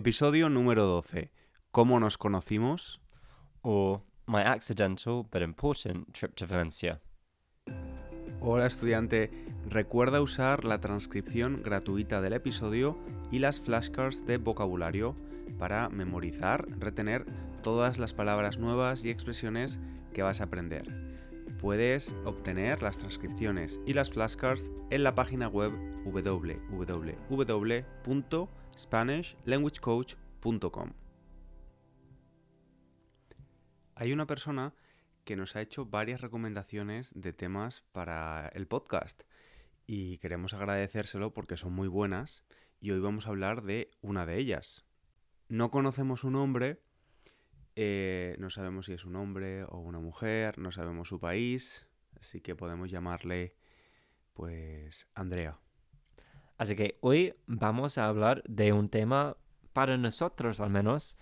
Episodio número 12. ¿Cómo nos conocimos? or my accidental but important trip to Valencia. Hola estudiante, recuerda usar la transcripción gratuita del episodio y las flashcards de vocabulario para memorizar, retener todas las palabras nuevas y expresiones que vas a aprender. Puedes obtener las transcripciones y las flashcards en la página web www.spanishlanguagecoach.com. Hay una persona que nos ha hecho varias recomendaciones de temas para el podcast y queremos agradecérselo porque son muy buenas y hoy vamos a hablar de una de ellas. No conocemos su nombre, eh, no sabemos si es un hombre o una mujer, no sabemos su país, así que podemos llamarle pues Andrea. Así que hoy vamos a hablar de un tema para nosotros al menos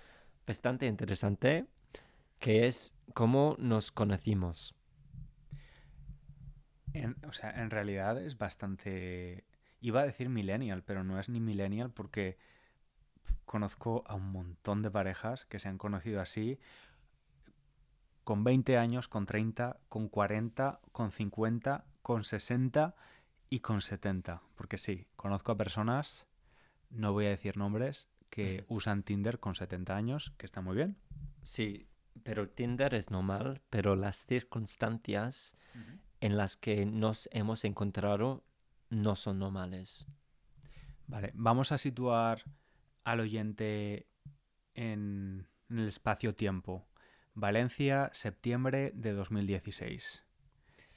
bastante interesante, que es cómo nos conocimos. En- o sea, en realidad es bastante... Iba a decir millennial, pero no es ni millennial porque conozco a un montón de parejas que se han conocido así con 20 años, con 30, con 40, con 50, con 60 y con 70. Porque sí, conozco a personas, no voy a decir nombres, que usan Tinder con 70 años, que está muy bien. Sí, pero Tinder es normal, pero las circunstancias en las que nos hemos encontrado no son normales. Vale, vamos a situar al oyente en, en el espacio-tiempo. Valencia, septiembre de 2016.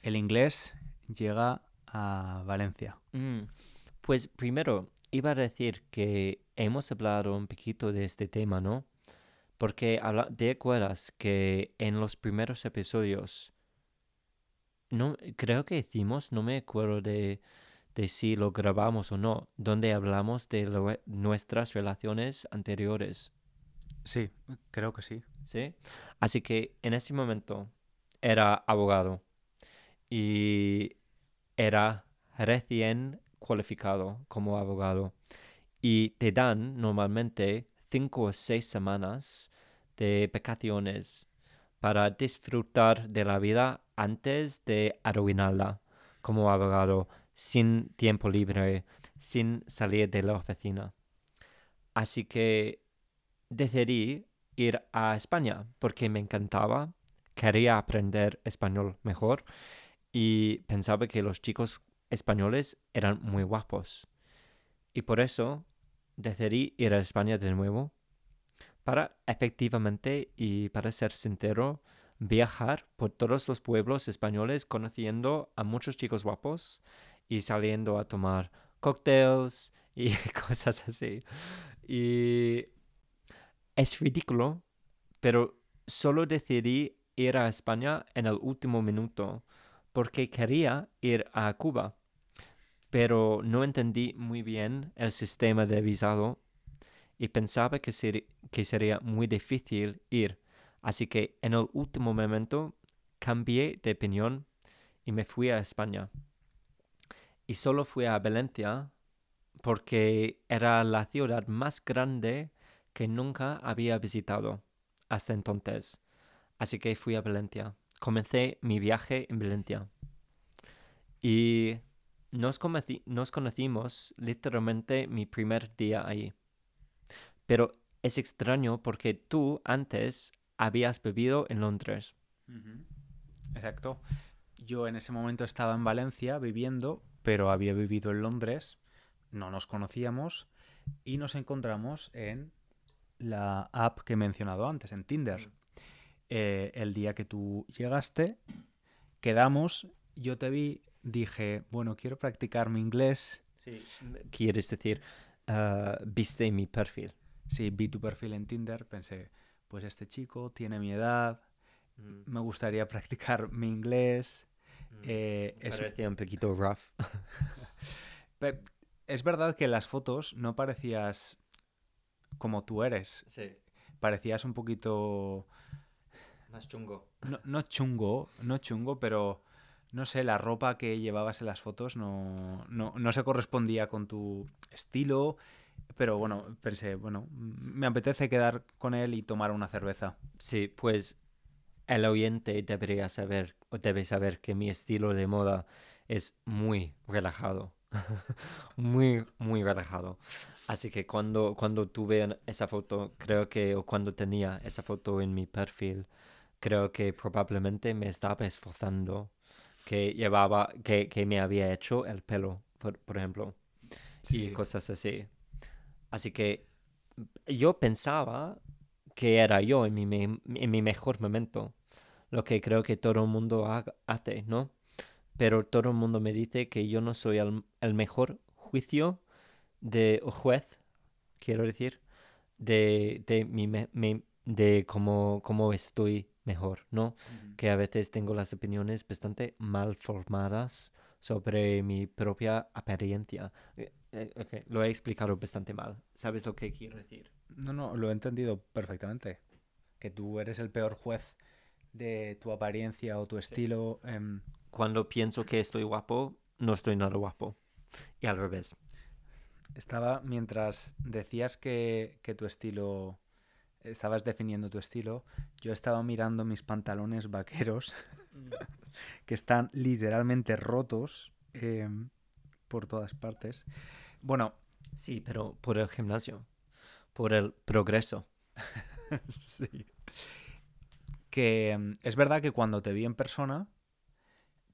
El inglés llega a Valencia. Mm, Pues primero, iba a decir que hemos hablado un poquito de este tema, ¿no? Porque te acuerdas que en los primeros episodios, no, creo que hicimos, no me acuerdo de, de si lo grabamos o no, donde hablamos de lo- nuestras relaciones anteriores, Sí, creo que sí. ¿sí? Así que en ese momento era abogado y era recién cualificado como abogado y te dan normalmente cinco o seis semanas de vacaciones para disfrutar de la vida antes de arruinarla como abogado sin tiempo libre, sin salir de la oficina. Así que decidí ir a España porque me encantaba, quería aprender español mejor y pensaba que los chicos españoles eran muy guapos. Y por eso decidí ir a España de nuevo para efectivamente y para ser sincero, viajar por todos los pueblos españoles conociendo a muchos chicos guapos y saliendo a tomar cócteles y cosas así. Y es ridículo, pero solo decidí ir a España en el último minuto porque quería ir a Cuba, pero no entendí muy bien el sistema de visado y pensaba que, sería muy difícil ir. Así que en el último momento cambié de opinión y me fui a España. Y solo fui a Valencia porque era la ciudad más grande que nunca había visitado hasta entonces. Así que fui a Valencia. Comencé mi viaje en Valencia. Y nos, conocimos literalmente mi primer día ahí. Pero es extraño porque tú antes habías vivido en Londres. Exacto. Yo en ese momento estaba en Valencia viviendo, pero había vivido en Londres, no nos conocíamos y nos encontramos en la app que he mencionado antes, en Tinder. Eh, el día que tú llegaste, quedamos, yo te vi, dije, bueno, quiero practicar mi inglés. Quieres decir, ah, viste mi perfil. Sí, vi tu perfil en Tinder, pensé, pues este chico tiene mi edad, me gustaría practicar mi inglés. eh, es- Parecía un poquito rough. Pe- Es verdad que en las fotos no parecías como tú eres. Sí, Parecías un poquito. Más chungo. No, no chungo, no chungo, pero no sé, la ropa que llevabas en las fotos no, no, no se correspondía con tu estilo Pero bueno, pensé, bueno, me apetece quedar con él y tomar una cerveza. Sí, pues el oyente debería saber o debe saber que mi estilo de moda es muy relajado. muy, muy relajado. Así que cuando, cuando tuve esa foto, creo que, o cuando tenía esa foto en mi perfil, creo que probablemente me estaba esforzando, que llevaba, que, que me había hecho el pelo, por, por ejemplo, y cosas así. Así que yo pensaba que era yo en mi, me- en mi mejor momento, lo que creo que todo el mundo ha- hace, ¿no? Pero todo el mundo me dice que yo no soy el, el mejor juicio de o juez, quiero decir, de, de, mi, me- de cómo, cómo estoy mejor, ¿no? Que a veces tengo las opiniones bastante mal formadas sobre mi propia apariencia. Eh, eh, Lo he explicado bastante mal. ¿Sabes lo que quiero decir? No, no, lo he entendido perfectamente. Que tú eres el peor juez de tu apariencia o tu estilo. em, Cuando pienso que estoy guapo, no estoy nada guapo. Y al revés. Estaba, mientras decías que, que tu estilo, estabas definiendo tu estilo, yo estaba mirando mis pantalones vaqueros que están literalmente rotos em, por todas partes. Bueno, Sí, pero por el gimnasio. Por el progreso. sí. Que em, es verdad que cuando te vi en persona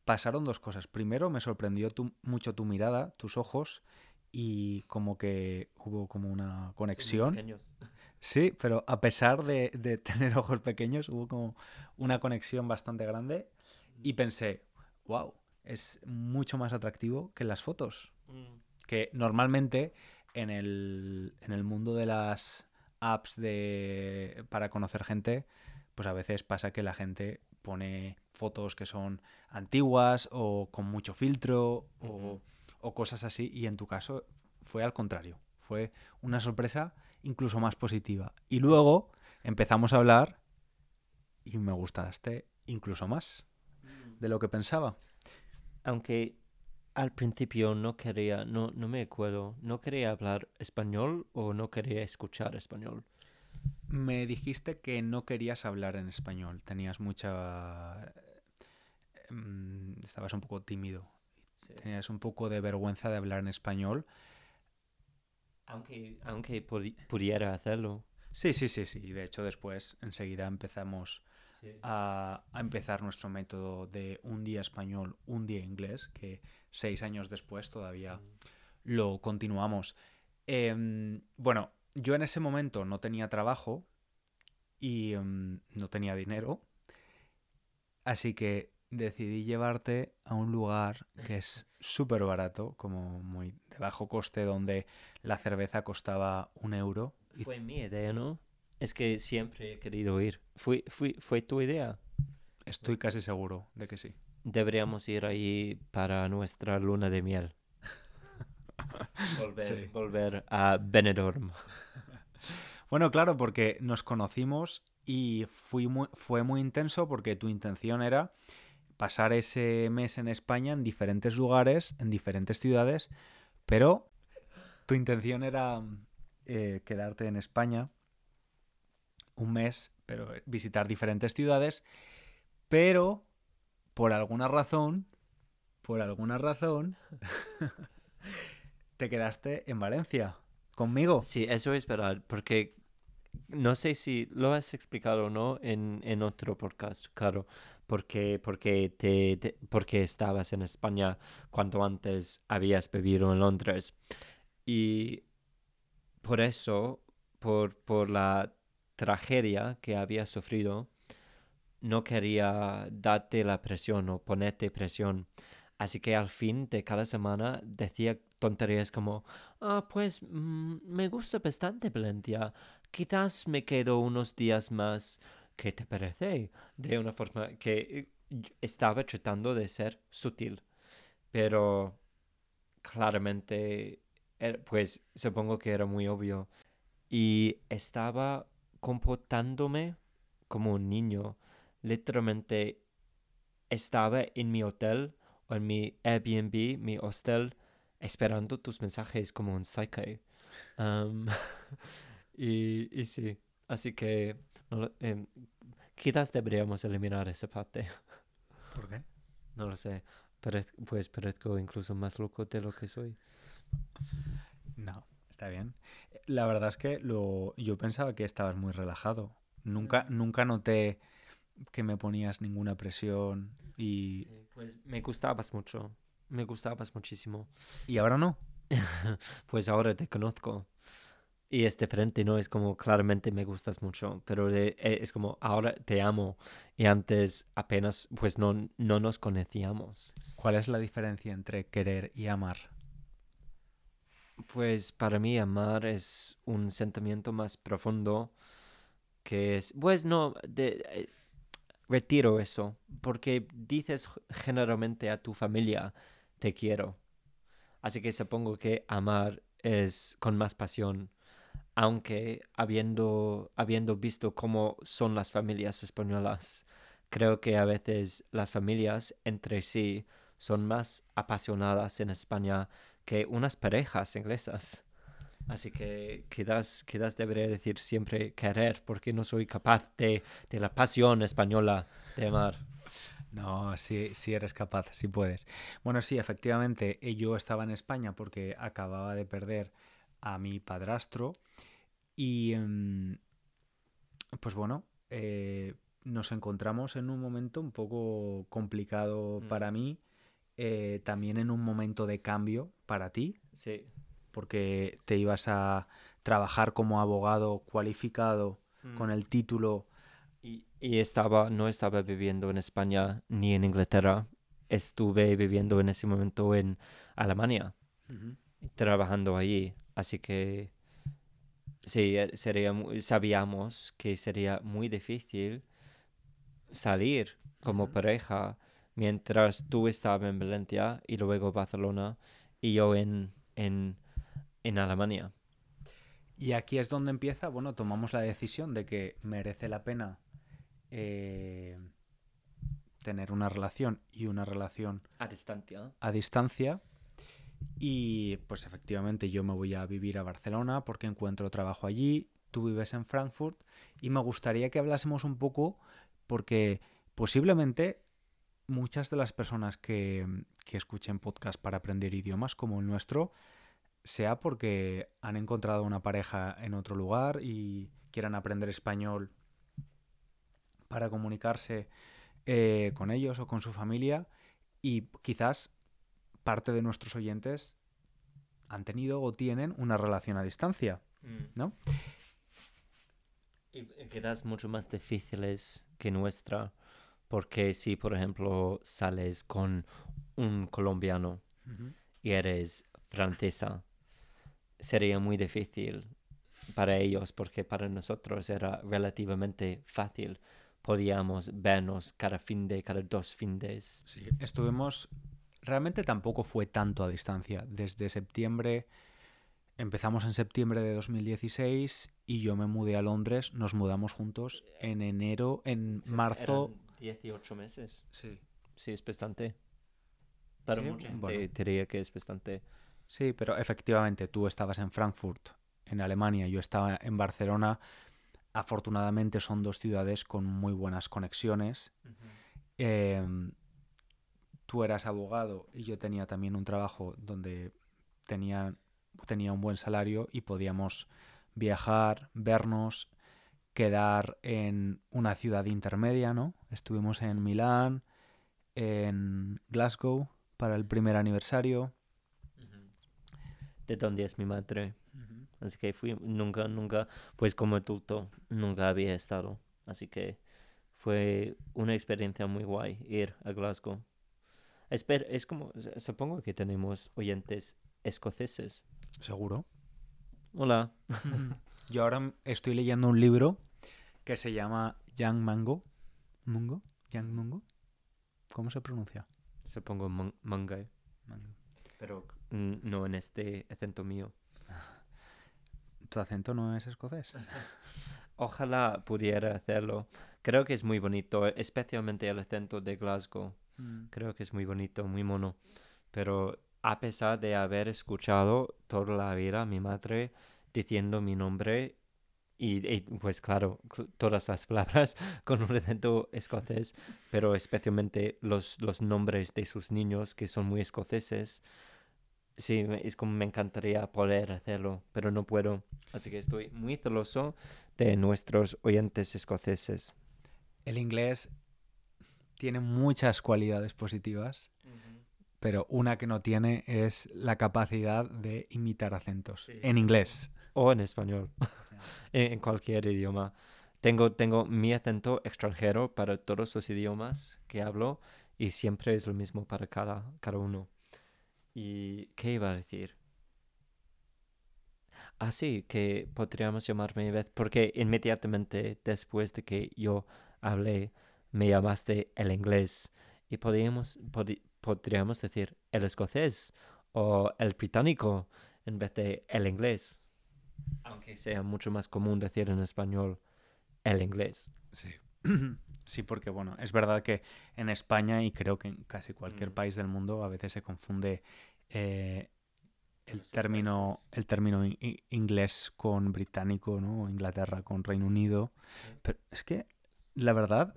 pasaron dos cosas. Primero me sorprendió tu- mucho tu mirada, tus ojos y como que hubo como una conexión. Sí, pero a pesar de, de tener ojos pequeños, hubo como una conexión bastante grande y pensé, wow, es mucho más atractivo que las fotos. Que normalmente en el, en el mundo de las apps de, para conocer gente, pues a veces pasa que la gente pone fotos que son antiguas o con mucho filtro o, o cosas así y en tu caso fue al contrario. Fue una sorpresa incluso más positiva. Y luego empezamos a hablar y me gustaste incluso más de lo que pensaba. Aunque al principio no quería, no, no me acuerdo, no quería hablar español o no quería escuchar español. Me dijiste que no querías hablar en español, tenías mucha... em, Estabas un poco tímido, tenías un poco de vergüenza de hablar en español. Aunque, aunque pudi- pudiera hacerlo. Sí, sí, sí, sí. De hecho, después enseguida empezamos a, a empezar nuestro método de un día español, un día inglés, que seis años después todavía lo continuamos. Em, bueno, yo en ese momento no tenía trabajo y em, no tenía dinero, así que decidí llevarte a un lugar que es súper barato, como muy de bajo coste, donde la cerveza costaba un euro. y Fue mi idea, ¿no? Es que siempre he querido ir. Fue, fue, fue tu idea. Estoy casi seguro de que sí. Deberíamos ir ahí para nuestra luna de miel. Volver, Sí. volver a Benidorm. Bueno, claro, porque nos conocimos y fui muy- fue muy intenso porque tu intención era pasar ese mes en España en diferentes lugares, en diferentes ciudades, pero tu intención era eh, quedarte en España un mes, pero visitar diferentes ciudades, pero por alguna razón, por alguna razón, te quedaste en Valencia conmigo. Sí, eso es verdad, porque no sé si lo has explicado o no en, en otro podcast, claro, porque, porque, te, porque estabas en España cuando antes habías vivido en Londres. Y por eso, por, por la tragedia que habías sufrido, no quería darte la presión o ponerte presión. Así que al fin de cada semana decía tonterías como, ah, pues mm, me gusta bastante Valencia. Quizás me quedo unos días más. ¿Qué te parece? De una forma que eh, estaba tratando de ser sutil. Pero claramente, pues supongo que era muy obvio. Y estaba comportándome como un niño. Literalmente estaba en mi hotel o en mi Airbnb, mi hostel, esperando tus mensajes como un psycho. Am, y, y sí, así que no em, quizás deberíamos eliminar esa parte. ¿Por qué? No lo sé. Pues parezco incluso más loco de lo que soy. No, está bien. La verdad es que lo, yo pensaba que estabas muy relajado. Nunca, nunca noté que me ponías ninguna presión y, Sí, pues me gustabas mucho. Me gustabas muchísimo. y ahora no. Pues ahora te conozco. Y es diferente, ¿no? Es como claramente me gustas mucho, pero de- eh, es como ahora te amo y antes apenas pues no, no nos conocíamos. ¿Cuál es la diferencia entre querer y amar? Pues para mí amar es un sentimiento más profundo que es, pues no, de, eh, retiro eso, porque dices generalmente a tu familia, te quiero. Así que supongo que amar es con más pasión, aunque habiendo, habiendo visto cómo son las familias españolas, creo que a veces las familias entre sí son más apasionadas en España que unas parejas inglesas. Así que quizás, quizás debería decir siempre querer, porque no soy capaz de, de la pasión española de amar. No, sí, sí eres capaz, sí puedes. Bueno, sí, efectivamente, eh, yo estaba en España porque acababa de perder a mi padrastro y mm, pues bueno, eh, nos encontramos en un momento un poco complicado Mm. para mí, eh, también en un momento de cambio para ti, Sí. Porque te ibas a trabajar como abogado cualificado Mm. con el título Y, y estaba, no estaba viviendo en España ni en Inglaterra. Estuve viviendo en ese momento en Alemania, trabajando allí. Así que sí, eh, sería, sabíamos que sería muy difícil salir como pareja mientras tú estabas en Valencia y luego Barcelona y yo en, en, en Alemania. Y aquí es donde empieza, bueno, tomamos la decisión de que merece la pena eh, tener una relación y una relación A distancia. a distancia. Y pues efectivamente yo me voy a vivir a Barcelona porque encuentro trabajo allí, tú vives en Frankfurt y me gustaría que hablásemos un poco porque posiblemente muchas de las personas que, que escuchen podcast para aprender idiomas como el nuestro sea porque han encontrado una pareja en otro lugar y quieran aprender español para comunicarse eh, con ellos o con su familia y quizás parte de nuestros oyentes han tenido o tienen una relación a distancia. ¿No? Y y quizás mucho más difíciles que nuestra, porque si, por ejemplo, sales con un colombiano y eres francesa, sería muy difícil para ellos, porque para nosotros era relativamente fácil. Podíamos vernos cada fin de, cada dos fines. Sí, estuvimos... Realmente tampoco fue tanto a distancia. Desde septiembre, empezamos en septiembre de 2016 y yo me mudé a Londres, nos mudamos juntos en enero, en marzo... Eran 18 meses. Sí. Sí, es bastante. Para Sí, mucha gente bueno. diría que es bastante. Sí, pero efectivamente tú estabas en Frankfurt, en Alemania, yo estaba en Barcelona. Afortunadamente son dos ciudades con muy buenas conexiones. Em, tú eras abogado y yo tenía también un trabajo donde tenía, tenía un buen salario y podíamos viajar, vernos, quedar en una ciudad intermedia, ¿no? Estuvimos en Milán, en Glasgow para el primer aniversario. De donde es mi madre. Así que fui, nunca, nunca, pues como adulto, nunca había estado. Así que fue una experiencia muy guay ir a Glasgow. Esper- es como, supongo que tenemos oyentes escoceses. Seguro. Hola. Yo ahora estoy leyendo un libro que se llama Young Mango. ¿Mungo? ¿Young Mungo? ¿Cómo se pronuncia? Supongo man- manga, Mango. pero no en este acento mío. ¿Tu acento no es escocés? Ojalá pudiera hacerlo. Creo que es muy bonito, especialmente el acento de Glasgow. Creo que es muy bonito, muy mono. Pero a pesar de haber escuchado toda la vida a mi madre diciendo mi nombre y, y, pues claro, cl- todas las palabras con un acento escocés, pero especialmente los, los nombres de sus niños que son muy escoceses. Sí, es como me encantaría poder hacerlo, pero no puedo. Así que estoy muy celoso de nuestros oyentes escoceses. El inglés tiene muchas cualidades positivas, pero una que no tiene es la capacidad de imitar acentos. Sí, en inglés. O en español, en, en cualquier idioma. Tengo, tengo mi acento extranjero para todos los idiomas que hablo y siempre es lo mismo para cada, cada uno. ¿Y qué iba a decir? Ah, sí, que podríamos llamarme Beth, porque inmediatamente después de que yo hablé, me llamaste el inglés. Y podríamos, podríamos decir el escocés o el británico en vez de el inglés. Aunque sea mucho más común decir en español el inglés. Sí. Sí, porque bueno, es verdad que en España y creo que en casi cualquier Mm. país del mundo a veces se confunde eh, el término, el término inglés con británico, ¿no? Inglaterra con Reino Unido. Sí. Pero es que, la verdad,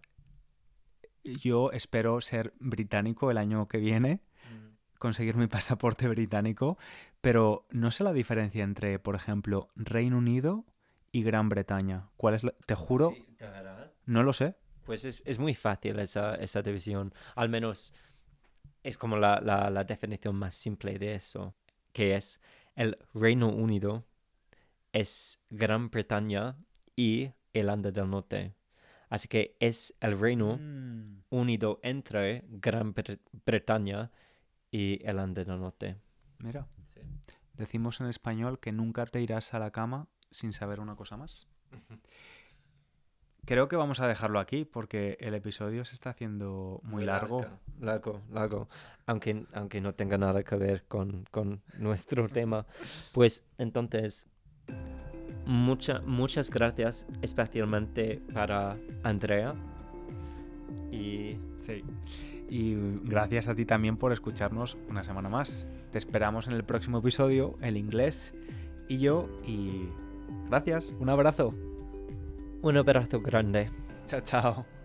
yo espero ser británico el año que viene, conseguir mi pasaporte británico, pero no sé la diferencia entre, por ejemplo, Reino Unido y Gran Bretaña. ¿Cuál es la- Te juro. No lo sé. Pues es, es muy fácil esa, esa división. Al menos es como la, la, la definición más simple de eso, que es el Reino Unido es Gran Bretaña y Irlanda del Norte. Así que es el Reino Mm. unido entre Gran Bre- Bretaña y Irlanda del Norte. Mira, decimos en español que nunca te irás a la cama sin saber una cosa más. Creo que vamos a dejarlo aquí porque el episodio se está haciendo muy largo. Largo, largo. Aunque, aunque no tenga nada que ver con, con nuestro tema. Pues entonces, mucha, muchas gracias especialmente para Andrea. Y Sí. Y gracias a ti también por escucharnos una semana más. Te esperamos en el próximo episodio, el inglés y yo. Y gracias, un abrazo. Un abrazo grande. Chao, chao.